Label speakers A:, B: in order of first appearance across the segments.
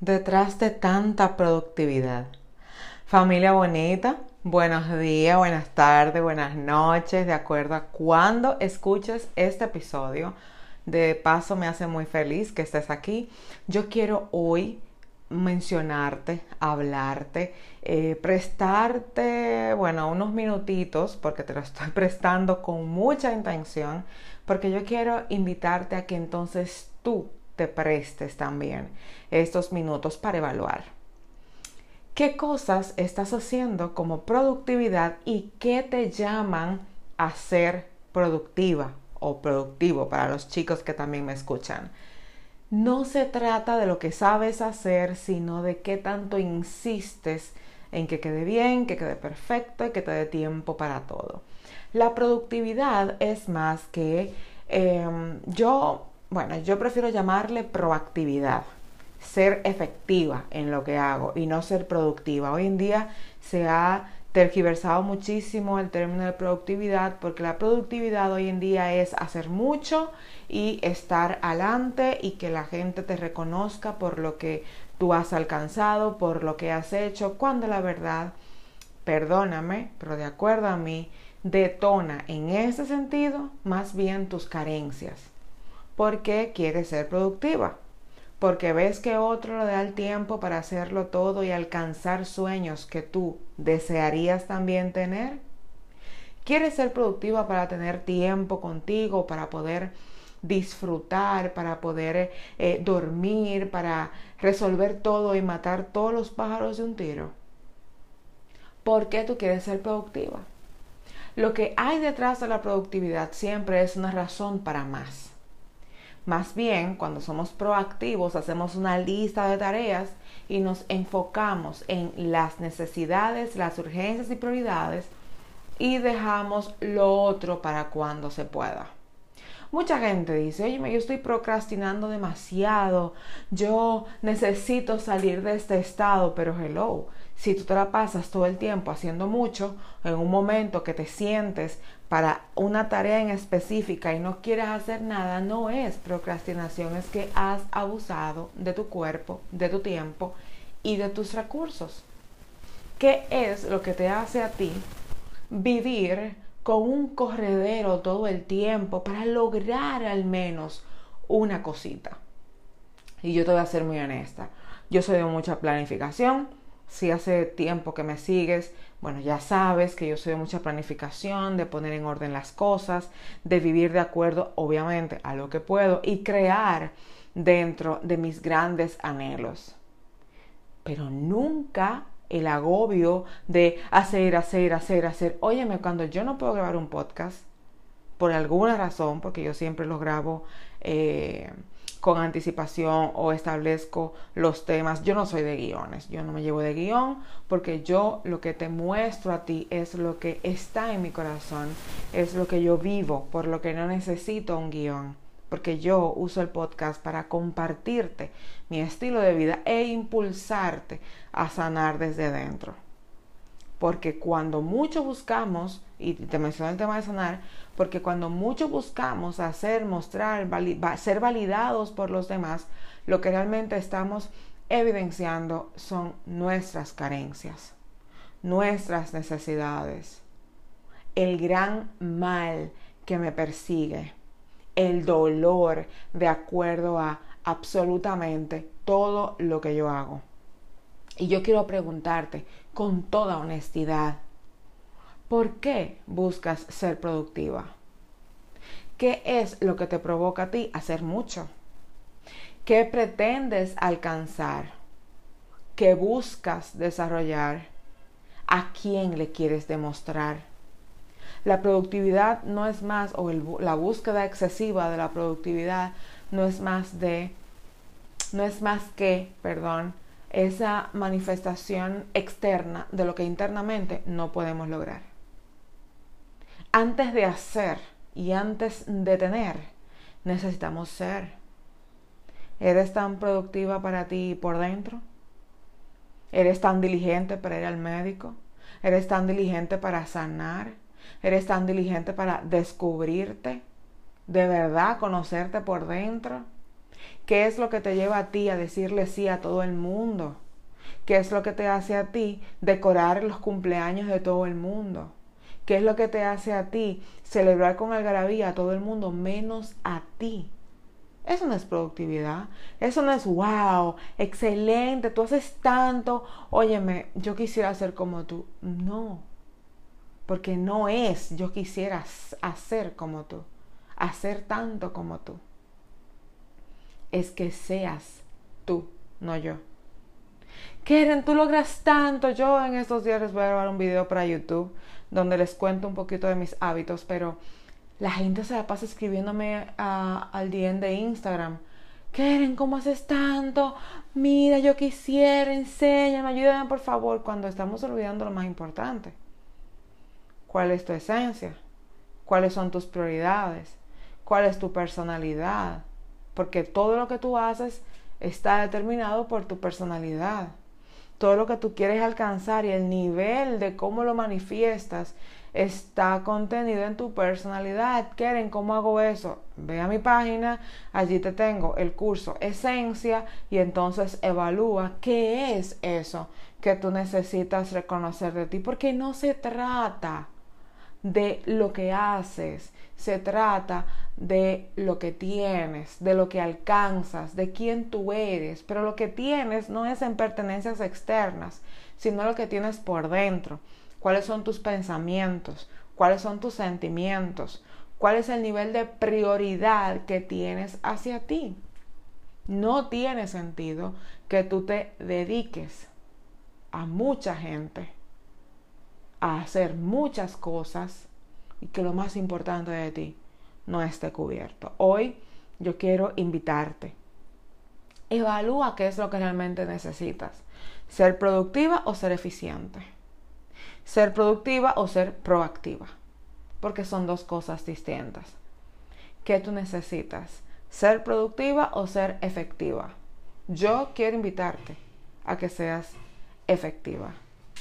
A: detrás de tanta productividad? Familia bonita, buenos días, buenas tardes, buenas noches, de acuerdo a cuando escuches este episodio. De paso me hace muy feliz que estés aquí. Yo quiero hoy mencionarte, hablarte, eh, prestarte, bueno, unos minutitos, porque te lo estoy prestando con mucha intención, porque yo quiero invitarte a que entonces tú te prestes también estos minutos para evaluar. ¿Qué cosas estás haciendo como productividad y qué te llaman a ser productiva o productivo para los chicos que también me escuchan? No se trata de lo que sabes hacer, sino de qué tanto insistes en que quede bien, que quede perfecto y que te dé tiempo para todo. La productividad es más que em, yo bueno, yo prefiero llamarle proactividad, ser efectiva en lo que hago y no ser productiva. Hoy en día se ha tergiversado muchísimo el término de productividad porque la productividad hoy en día es hacer mucho y estar adelante y que la gente te reconozca por lo que tú has alcanzado, por lo que has hecho, cuando la verdad, perdóname, pero de acuerdo a mí, detona en ese sentido más bien tus carencias porque quieres ser productiva, porque ves que otro le da el tiempo para hacerlo todo y alcanzar sueños que tú desearías también tener. ¿Quieres ser productiva para tener tiempo contigo, para poder disfrutar, para poder eh, dormir, para resolver todo y matar todos los pájaros de un tiro? ¿Por qué tú quieres ser productiva? Lo que hay detrás de la productividad siempre es una razón para más. Más bien, cuando somos proactivos, hacemos una lista de tareas y nos enfocamos en las necesidades, las urgencias y prioridades y dejamos lo otro para cuando se pueda. Mucha gente dice, oye, yo estoy procrastinando demasiado, yo necesito salir de este estado, pero hello, si tú te la pasas todo el tiempo haciendo mucho, en un momento que te sientes para una tarea en específica y no quieres hacer nada, no es procrastinación, es que has abusado de tu cuerpo, de tu tiempo y de tus recursos. ¿Qué es lo que te hace a ti vivir con un corredero todo el tiempo para lograr al menos una cosita? Y yo te voy a ser muy honesta. Yo soy de mucha planificación, si hace tiempo que me sigues, bueno, ya sabes que yo soy de mucha planificación, de poner en orden las cosas, de vivir de acuerdo, obviamente, a lo que puedo y crear dentro de mis grandes anhelos. Pero nunca el agobio de hacer, hacer, hacer, hacer. Óyeme, cuando yo no puedo grabar un podcast, por alguna razón, porque yo siempre lo grabo eh, con anticipación o establezco los temas. Yo no soy de guiones, yo no me llevo de guion porque yo lo que te muestro a ti es lo que está en mi corazón, es lo que yo vivo, por lo que no necesito un guion, porque yo uso el podcast para compartirte mi estilo de vida e impulsarte a sanar desde dentro. Porque cuando mucho buscamos, y te menciono el tema de sanar, porque cuando mucho buscamos hacer, mostrar, ser validados por los demás, lo que realmente estamos evidenciando son nuestras carencias, nuestras necesidades, el gran mal que me persigue, el dolor de acuerdo a absolutamente todo lo que yo hago. Y yo quiero preguntarte con toda honestidad, ¿Por qué buscas ser productiva? ¿Qué es lo que te provoca a ti hacer mucho? ¿Qué pretendes alcanzar? ¿Qué buscas desarrollar? ¿A quién le quieres demostrar? La productividad no es más, o la búsqueda excesiva de la productividad no es más de no es más que, perdón, esa manifestación externa de lo que internamente no podemos lograr. Antes de hacer y antes de tener, necesitamos ser. ¿Eres tan productiva para ti por dentro? ¿Eres tan diligente para ir al médico? ¿Eres tan diligente para sanar? ¿Eres tan diligente para descubrirte? ¿De verdad conocerte por dentro? ¿Qué es lo que te lleva a ti a decirle sí a todo el mundo? ¿Qué es lo que te hace a ti decorar los cumpleaños de todo el mundo? ¿Qué es lo que te hace a ti celebrar con algarabía a todo el mundo menos a ti? Eso no es productividad. Eso no es wow, excelente, tú haces tanto. Óyeme, yo quisiera ser como tú. No. Porque no es yo quisiera hacer como tú. Hacer tanto como tú es que seas tú, no yo. Keren, tú logras tanto. Yo en estos días les voy a grabar un video para YouTube donde les cuento un poquito de mis hábitos, pero la gente se la pasa escribiéndome al DM de Instagram. Keren, ¿cómo haces tanto? Mira, yo quisiera, enséñame, ayúdame por favor, cuando estamos olvidando lo más importante. ¿Cuál es tu esencia? ¿Cuáles son tus prioridades? ¿Cuál es tu personalidad? Porque todo lo que tú haces está determinado por tu personalidad. Todo lo que tú quieres alcanzar y el nivel de cómo lo manifiestas está contenido en tu personalidad. ¿Quieren cómo hago eso? Ve a mi página, allí te tengo el curso Esencia y entonces evalúa qué es eso que tú necesitas reconocer de ti, porque no se trata de lo que haces, se trata de lo que tienes, de lo que alcanzas, de quién tú eres, pero lo que tienes no es en pertenencias externas, sino lo que tienes por dentro. ¿Cuáles son tus pensamientos? ¿Cuáles son tus sentimientos? ¿Cuál es el nivel de prioridad que tienes hacia ti? No tiene sentido que tú te dediques a mucha gente a hacer muchas cosas y que lo más importante de ti no esté cubierto. Hoy yo quiero invitarte. Evalúa qué es lo que realmente necesitas. Ser productiva o ser eficiente. Ser productiva o ser proactiva. Porque son dos cosas distintas. ¿Qué tú necesitas? ¿Ser productiva o ser efectiva? Yo quiero invitarte a que seas efectiva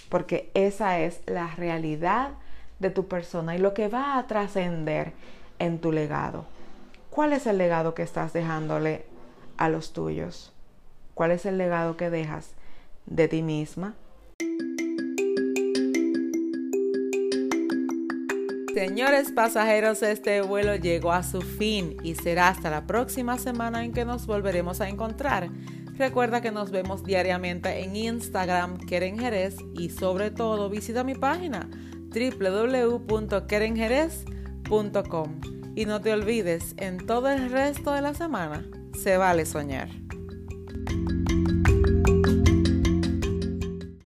A: porque esa es la realidad de tu persona y lo que va a trascender en tu legado. ¿Cuál es el legado que estás dejándole a los tuyos? ¿Cuál es el legado que dejas de ti misma? Señores pasajeros, este vuelo llegó a su fin y será hasta la próxima semana en que nos volveremos a encontrar. Recuerda que nos vemos diariamente en Instagram, Keren Jerez, y sobre todo visita mi página www.kerenjerez.com. Y no te olvides, en todo el resto de la semana se vale soñar.